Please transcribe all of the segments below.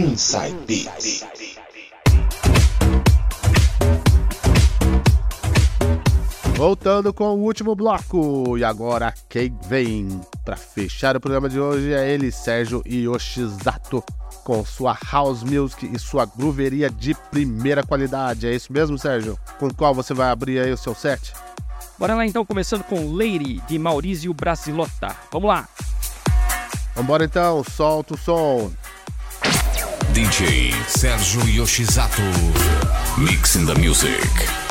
Inside Beats. Voltando com o último bloco. E agora quem vem para fechar o programa de hoje é ele, Sérgio Yoshizato, com sua house music e sua grooveria de primeira qualidade. É isso mesmo, Sérgio? Com qual você vai abrir aí o seu set? Bora lá então, começando com Lady de Maurício Brasilotta. Vamos lá. Vambora então, solta o som. DJ Sérgio Yoshizato, mixing the music.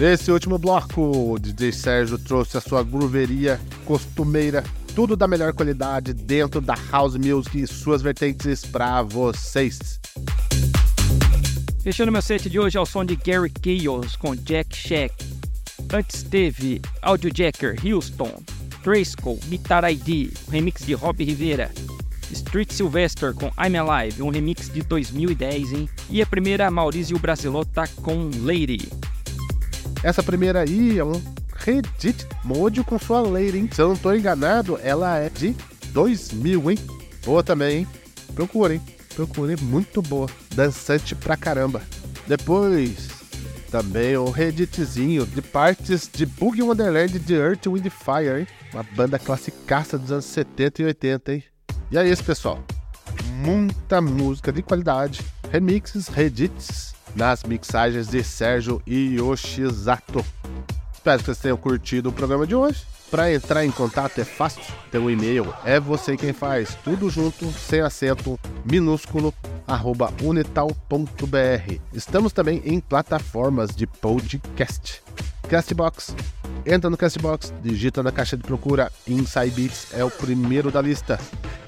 Nesse último bloco, o DJ Sérgio trouxe a sua grooveria costumeira, tudo da melhor qualidade dentro da house music e suas vertentes para vocês. Fechando meu set de hoje ao som de Gary Chaos com Jack Shack. Antes teve Audio Jacker, Houston, Traceco, Mitar ID, um remix de Rob Rivera. Street Sylvester com I'm Alive, um remix de 2010, hein? E a primeira, Maurício Brasilota com Lady. Essa primeira aí é um Reddit Mode com sua Lady, hein? Se eu não tô enganado, ela é de 2000, hein? Boa também, hein? Procurem, procurem, muito boa. Dançante pra caramba. Depois, também o Redditzinho de partes de Boogie Wonderland de Earth, Wind Fire, hein? Uma banda classicaça dos anos 70 e 80, hein? E é isso, pessoal. Muita música de qualidade, remixes, redits nas mixagens de Sérgio Yoshizato. Espero que vocês tenham curtido o programa de hoje. Para entrar em contato é fácil, tem um e-mail, é você quem faz, tudo junto, sem acento, minúsculo, arroba unital.br. Estamos também em plataformas de podcast. Castbox, entra no Castbox, digita na caixa de procura Inside Beats, é o primeiro da lista.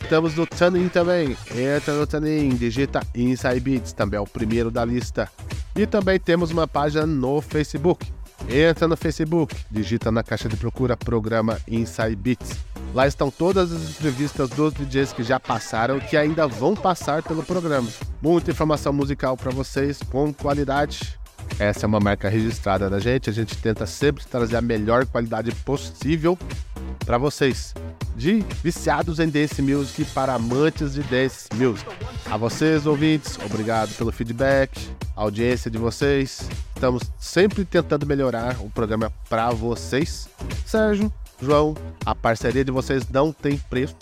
Estamos no Tunin também, entra no Tunin, digita Inside Beats, também é o primeiro da lista. E também temos uma página no Facebook. Entra no Facebook, digita na caixa de procura programa Inside Beats. Lá estão todas as entrevistas dos DJs que já passaram e que ainda vão passar pelo programa. Muita informação musical para vocês com qualidade. Essa é uma marca registrada da gente, a gente tenta sempre trazer a melhor qualidade possível para vocês. De viciados em dance music para amantes de dance music. A vocês, ouvintes, obrigado pelo feedback, audiência de vocês. Estamos sempre tentando melhorar o programa para vocês. Sérgio, João, a parceria de vocês não tem preço.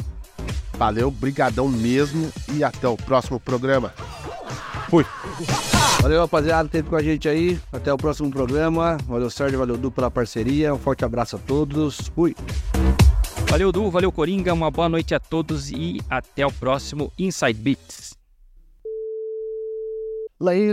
Valeu, brigadão mesmo e até o próximo programa. Fui. Valeu, rapaziada, teve com a gente aí. Até o próximo programa. Valeu, Sérgio, valeu, Du, pela parceria. Um forte abraço a todos. Fui. Valeu, Du, valeu, Coringa. Uma boa noite a todos e até o próximo Inside Beats. Lady,